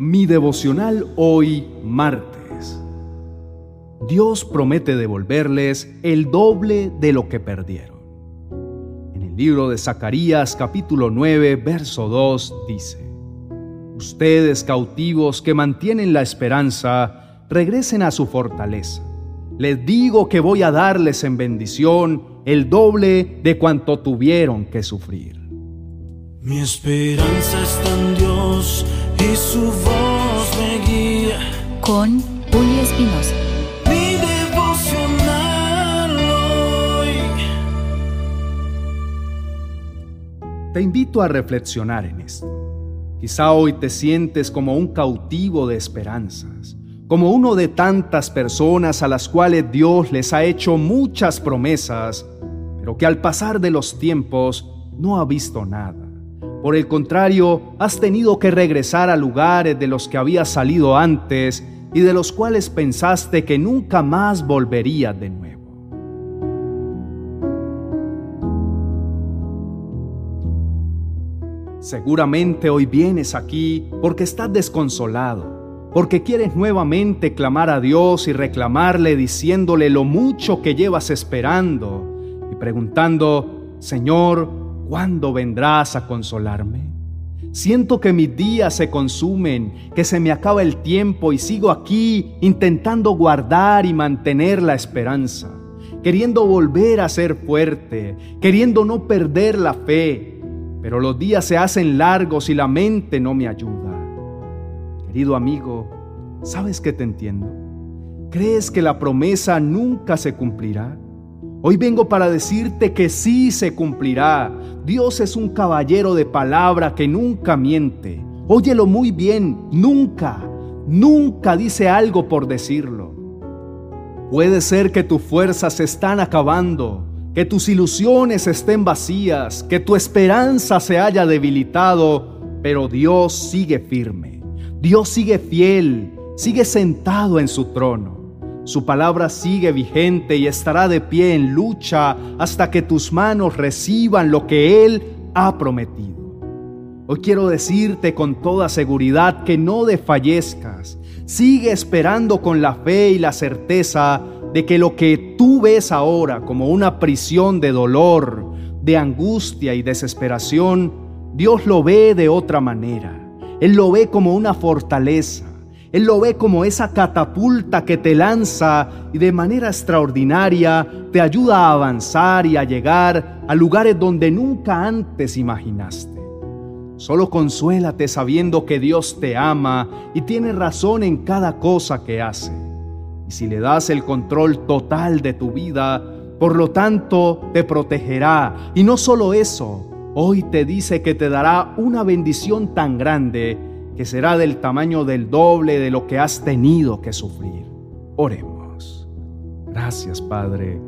Mi devocional hoy martes. Dios promete devolverles el doble de lo que perdieron. En el libro de Zacarías capítulo 9 verso 2 dice, Ustedes cautivos que mantienen la esperanza, regresen a su fortaleza. Les digo que voy a darles en bendición el doble de cuanto tuvieron que sufrir. Mi esperanza está en Dios y su voz me guía. Con Julio Espinosa. Mi devocional hoy. Te invito a reflexionar en esto. Quizá hoy te sientes como un cautivo de esperanzas, como uno de tantas personas a las cuales Dios les ha hecho muchas promesas, pero que al pasar de los tiempos no ha visto nada. Por el contrario, has tenido que regresar a lugares de los que habías salido antes y de los cuales pensaste que nunca más volverías de nuevo. Seguramente hoy vienes aquí porque estás desconsolado, porque quieres nuevamente clamar a Dios y reclamarle diciéndole lo mucho que llevas esperando y preguntando, Señor, ¿Cuándo vendrás a consolarme? Siento que mis días se consumen, que se me acaba el tiempo y sigo aquí intentando guardar y mantener la esperanza, queriendo volver a ser fuerte, queriendo no perder la fe, pero los días se hacen largos y la mente no me ayuda. Querido amigo, ¿sabes que te entiendo? ¿Crees que la promesa nunca se cumplirá? Hoy vengo para decirte que sí se cumplirá. Dios es un caballero de palabra que nunca miente. Óyelo muy bien, nunca, nunca dice algo por decirlo. Puede ser que tus fuerzas se están acabando, que tus ilusiones estén vacías, que tu esperanza se haya debilitado, pero Dios sigue firme. Dios sigue fiel, sigue sentado en su trono. Su palabra sigue vigente y estará de pie en lucha hasta que tus manos reciban lo que Él ha prometido. Hoy quiero decirte con toda seguridad que no desfallezcas. Sigue esperando con la fe y la certeza de que lo que tú ves ahora como una prisión de dolor, de angustia y desesperación, Dios lo ve de otra manera. Él lo ve como una fortaleza él lo ve como esa catapulta que te lanza y de manera extraordinaria te ayuda a avanzar y a llegar a lugares donde nunca antes imaginaste. Solo consuélate sabiendo que Dios te ama y tiene razón en cada cosa que hace. Y si le das el control total de tu vida, por lo tanto te protegerá. Y no solo eso, hoy te dice que te dará una bendición tan grande que será del tamaño del doble de lo que has tenido que sufrir. Oremos. Gracias, Padre,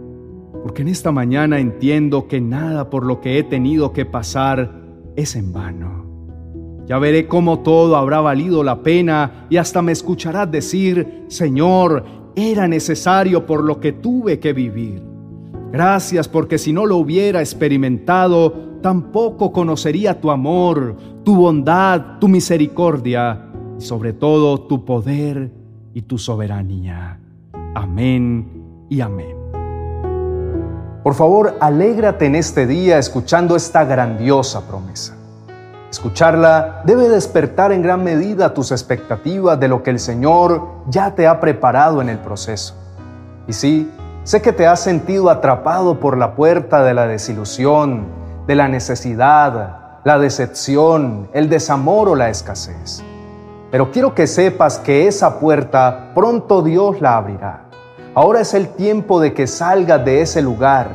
porque en esta mañana entiendo que nada por lo que he tenido que pasar es en vano. Ya veré cómo todo habrá valido la pena y hasta me escucharás decir, Señor, era necesario por lo que tuve que vivir. Gracias porque si no lo hubiera experimentado, tampoco conocería tu amor, tu bondad, tu misericordia y sobre todo tu poder y tu soberanía. Amén y amén. Por favor, alégrate en este día escuchando esta grandiosa promesa. Escucharla debe despertar en gran medida tus expectativas de lo que el Señor ya te ha preparado en el proceso. Y sí, Sé que te has sentido atrapado por la puerta de la desilusión, de la necesidad, la decepción, el desamor o la escasez. Pero quiero que sepas que esa puerta pronto Dios la abrirá. Ahora es el tiempo de que salgas de ese lugar.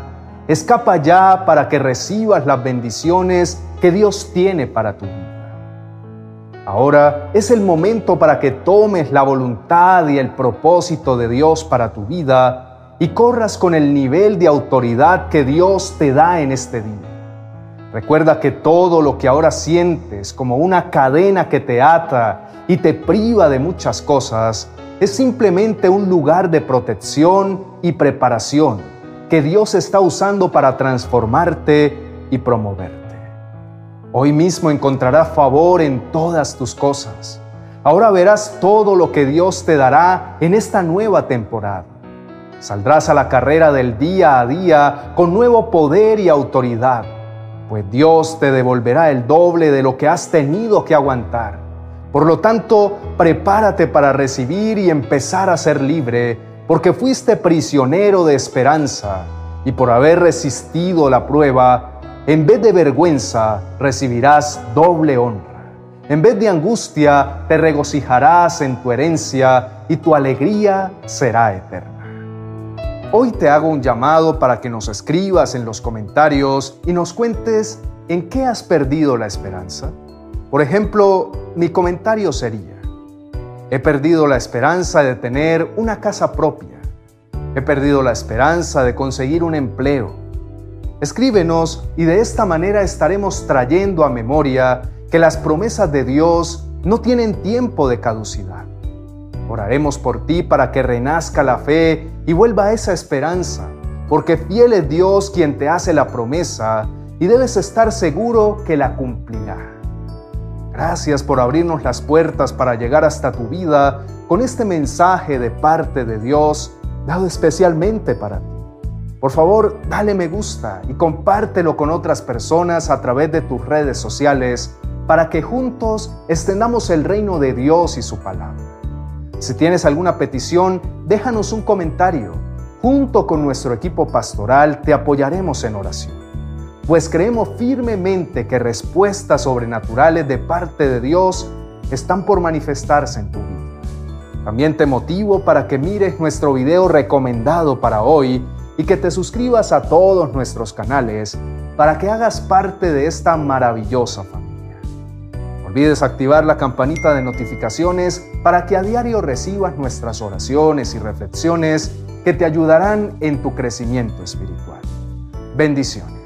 Escapa ya para que recibas las bendiciones que Dios tiene para tu vida. Ahora es el momento para que tomes la voluntad y el propósito de Dios para tu vida y corras con el nivel de autoridad que Dios te da en este día. Recuerda que todo lo que ahora sientes como una cadena que te ata y te priva de muchas cosas es simplemente un lugar de protección y preparación que Dios está usando para transformarte y promoverte. Hoy mismo encontrarás favor en todas tus cosas Ahora verás todo lo que Dios te dará en esta nueva temporada. Saldrás a la carrera del día a día con nuevo poder y autoridad, pues Dios te devolverá el doble de lo que has tenido que aguantar. Por lo tanto, prepárate para recibir y empezar a ser libre, porque fuiste prisionero de esperanza y por haber resistido la prueba, en vez de vergüenza recibirás doble honra. En vez de angustia te regocijarás en tu herencia y tu alegría será eterna. Hoy te hago un llamado para que nos escribas en los comentarios y nos cuentes en qué has perdido la esperanza. Por ejemplo, mi comentario sería, he perdido la esperanza de tener una casa propia. He perdido la esperanza de conseguir un empleo. Escríbenos y de esta manera estaremos trayendo a memoria que las promesas de Dios no tienen tiempo de caducidad. Oraremos por ti para que renazca la fe y vuelva esa esperanza, porque fiel es Dios quien te hace la promesa y debes estar seguro que la cumplirá. Gracias por abrirnos las puertas para llegar hasta tu vida con este mensaje de parte de Dios dado especialmente para ti. Por favor, dale me gusta y compártelo con otras personas a través de tus redes sociales para que juntos extendamos el reino de Dios y su palabra. Si tienes alguna petición, déjanos un comentario. Junto con nuestro equipo pastoral te apoyaremos en oración, pues creemos firmemente que respuestas sobrenaturales de parte de Dios están por manifestarse en tu vida. También te motivo para que mires nuestro video recomendado para hoy y que te suscribas a todos nuestros canales para que hagas parte de esta maravillosa familia olvides activar la campanita de notificaciones para que a diario recibas nuestras oraciones y reflexiones que te ayudarán en tu crecimiento espiritual. Bendiciones.